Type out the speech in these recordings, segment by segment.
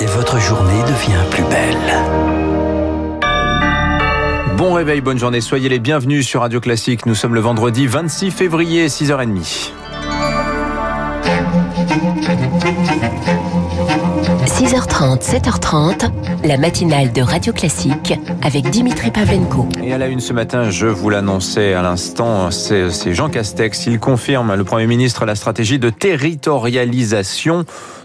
et votre journée devient plus belle. Bon réveil, bonne journée, soyez les bienvenus sur Radio Classique. Nous sommes le vendredi 26 février, 6h30. 6h30, 7h30, la matinale de Radio Classique avec Dimitri Pavlenko. Et à la une ce matin, je vous l'annonçais à l'instant, c'est Jean Castex. Il confirme, le Premier ministre, la stratégie de territorialisation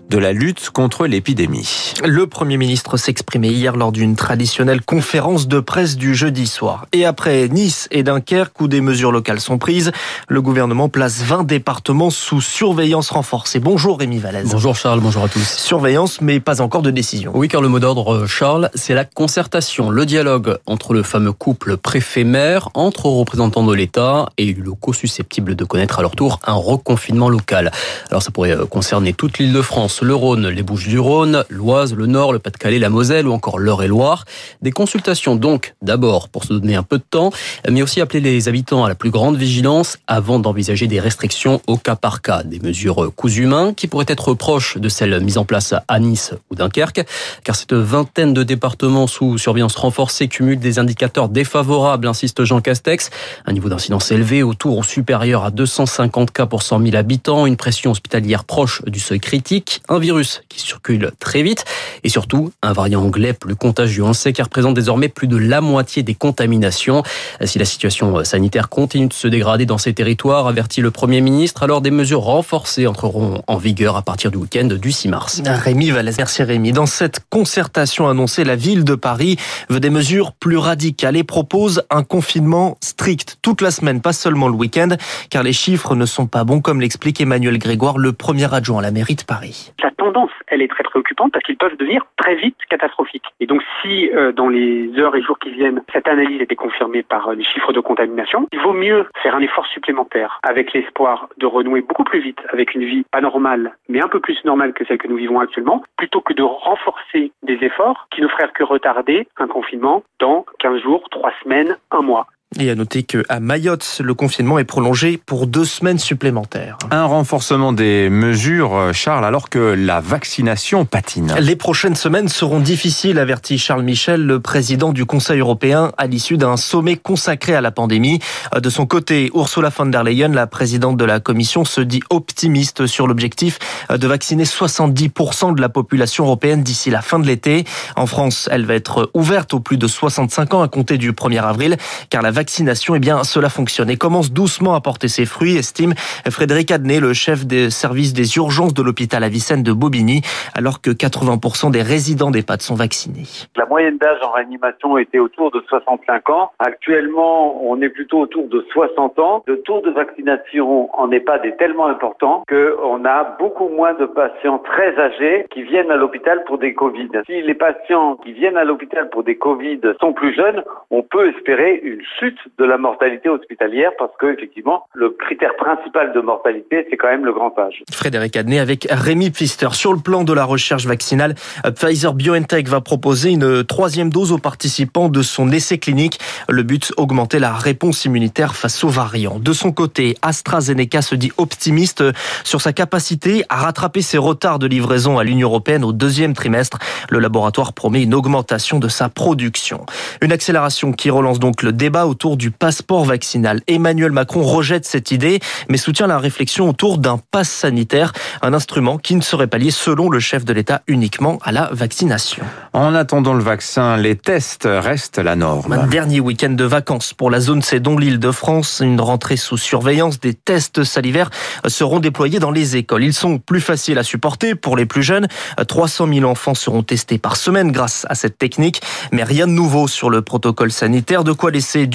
de la lutte contre l'épidémie. Le Premier ministre s'exprimait hier lors d'une traditionnelle conférence de presse du jeudi soir. Et après Nice et Dunkerque, où des mesures locales sont prises, le gouvernement place 20 départements sous surveillance renforcée. Bonjour Rémi Vallès. Bonjour Charles, bonjour à tous. Surveillance, mais pas encore de décision. Oui, car le mot d'ordre, Charles, c'est la concertation, le dialogue entre le fameux couple préfet-maire, entre représentants de l'État et élus locaux susceptibles de connaître à leur tour un reconfinement local. Alors ça pourrait concerner toute l'île de France le Rhône, les Bouches-du-Rhône, l'Oise, le Nord, le Pas-de-Calais, la Moselle ou encore l'Eure-et-Loire. Des consultations donc, d'abord pour se donner un peu de temps, mais aussi appeler les habitants à la plus grande vigilance avant d'envisager des restrictions au cas par cas, des mesures coûts humains qui pourraient être proches de celles mises en place à Nice ou Dunkerque, car cette vingtaine de départements sous surveillance renforcée cumule des indicateurs défavorables, insiste Jean Castex, un niveau d'incidence élevé autour ou supérieur à 250 cas pour 100 000 habitants, une pression hospitalière proche du seuil critique, un virus qui circule très vite et surtout un variant anglais plus contagieux. On sait qu'il représente désormais plus de la moitié des contaminations. Si la situation sanitaire continue de se dégrader dans ces territoires, avertit le Premier ministre, alors des mesures renforcées entreront en vigueur à partir du week-end du 6 mars. Rémi Vallès, merci Rémi. Dans cette concertation annoncée, la ville de Paris veut des mesures plus radicales et propose un confinement strict toute la semaine, pas seulement le week-end, car les chiffres ne sont pas bons, comme l'explique Emmanuel Grégoire, le premier adjoint à la mairie de Paris la tendance, elle est très préoccupante parce qu'ils peuvent devenir très vite catastrophiques. Et donc si euh, dans les heures et jours qui viennent, cette analyse était confirmée par euh, les chiffres de contamination, il vaut mieux faire un effort supplémentaire avec l'espoir de renouer beaucoup plus vite avec une vie pas normale, mais un peu plus normale que celle que nous vivons actuellement, plutôt que de renforcer des efforts qui ne feraient que retarder un confinement dans 15 jours, 3 semaines, un mois. Et à noter qu'à Mayotte, le confinement est prolongé pour deux semaines supplémentaires. Un renforcement des mesures, Charles, alors que la vaccination patine. Les prochaines semaines seront difficiles, avertit Charles Michel, le président du Conseil européen, à l'issue d'un sommet consacré à la pandémie. De son côté, Ursula von der Leyen, la présidente de la Commission, se dit optimiste sur l'objectif de vacciner 70% de la population européenne d'ici la fin de l'été. En France, elle va être ouverte aux plus de 65 ans à compter du 1er avril, car la vaccination, eh bien, cela fonctionne et commence doucement à porter ses fruits, estime Frédéric Adnet, le chef des services des urgences de l'hôpital Avicenne de Bobigny, alors que 80% des résidents d'EHPAD sont vaccinés. La moyenne d'âge en réanimation était autour de 65 ans. Actuellement, on est plutôt autour de 60 ans. Le taux de vaccination en EHPAD est tellement important qu'on a beaucoup moins de patients très âgés qui viennent à l'hôpital pour des Covid. Si les patients qui viennent à l'hôpital pour des Covid sont plus jeunes, on peut espérer une chute de la mortalité hospitalière parce que effectivement le critère principal de mortalité c'est quand même le grand âge. Frédéric Adnet avec Rémi Pfister. Sur le plan de la recherche vaccinale, Pfizer BioNTech va proposer une troisième dose aux participants de son essai clinique. Le but augmenter la réponse immunitaire face aux variants. De son côté, AstraZeneca se dit optimiste sur sa capacité à rattraper ses retards de livraison à l'Union européenne au deuxième trimestre. Le laboratoire promet une augmentation de sa production. Une accélération qui relance donc le débat du passeport vaccinal. Emmanuel Macron rejette cette idée, mais soutient la réflexion autour d'un pass sanitaire, un instrument qui ne serait pas lié, selon le chef de l'État, uniquement à la vaccination. En attendant le vaccin, les tests restent la norme. Un dernier week-end de vacances pour la zone C, dont l'île de France. Une rentrée sous surveillance. Des tests salivaires seront déployés dans les écoles. Ils sont plus faciles à supporter pour les plus jeunes. 300 000 enfants seront testés par semaine grâce à cette technique. Mais rien de nouveau sur le protocole sanitaire. De quoi laisser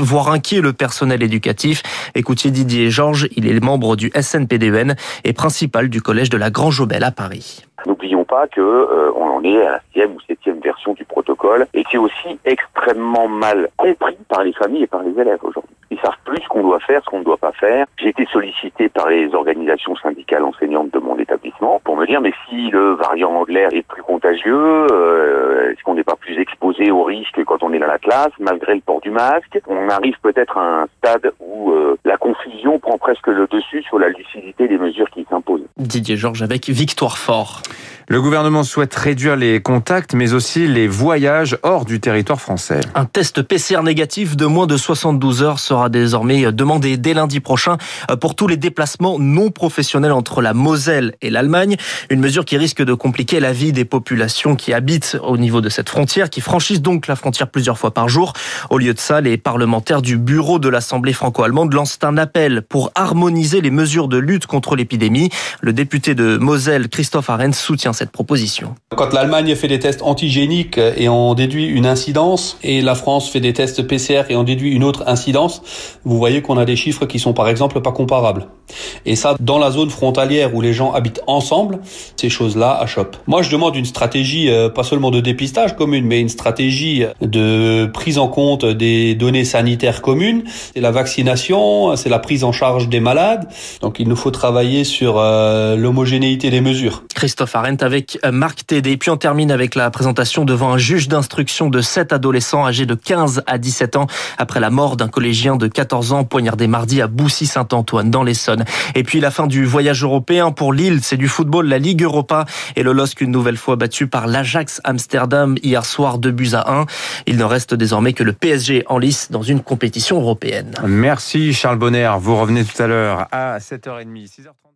voire inquiet le personnel éducatif. Écoutez Didier Georges, il est membre du SNPDEN et principal du collège de la Grand Jaubel à Paris. N'oublions pas que euh, on en est à la sixième ou septième version du protocole et qui est aussi extrêmement mal compris par les familles et par les élèves aujourd'hui. Ils savent plus ce qu'on doit faire, ce qu'on ne doit pas faire. J'ai été sollicité par les organisations syndicales enseignantes de mon établissement pour me dire mais si le variant anglais est plus contagieux, euh, est-ce qu'on n'est pas plus exposé au risque quand on est dans la classe malgré le port du masque? On arrive peut-être à un stade où euh, la confusion prend presque le dessus sur la lucidité des mesures qui s'imposent. Didier Georges avec Victoire Fort. Le gouvernement souhaite réduire les contacts, mais aussi les voyages hors du territoire français. Un test PCR négatif de moins de 72 heures sera désormais demandé dès lundi prochain pour tous les déplacements non professionnels entre la Moselle et l'Allemagne. Une mesure qui risque de compliquer la vie des populations qui habitent au niveau de cette frontière, qui franchissent donc la frontière plusieurs fois par jour. Au lieu de ça, les parlementaires du bureau de l'Assemblée franco-allemande lancent un appel pour harmoniser les mesures de lutte contre l'épidémie. Le député de Moselle, Christophe Arens, soutient cette proposition. Quand l'Allemagne fait des tests antigéniques et en déduit une incidence, et la France fait des tests PCR et en déduit une autre incidence, vous voyez qu'on a des chiffres qui sont par exemple pas comparables. Et ça, dans la zone frontalière où les gens habitent ensemble, ces choses-là achoppent. Moi, je demande une stratégie, euh, pas seulement de dépistage commune, mais une stratégie de prise en compte des données sanitaires communes. C'est la vaccination, c'est la prise en charge des malades. Donc, il nous faut travailler sur euh, l'homogénéité des mesures. Christophe Arendt avec Marc Tédé. Puis on termine avec la présentation devant un juge d'instruction de sept adolescents âgés de 15 à 17 ans après la mort d'un collégien de 14 ans poignardé mardi à Boussy-Saint-Antoine dans l'Essonne. Et puis la fin du voyage européen pour Lille, c'est du football, la Ligue Europa et le LOSC une nouvelle fois battu par l'Ajax Amsterdam hier soir 2 buts à 1. Il ne reste désormais que le PSG en lice dans une compétition européenne. Merci Charles Bonner, vous revenez tout à l'heure à 7h30, 6h30.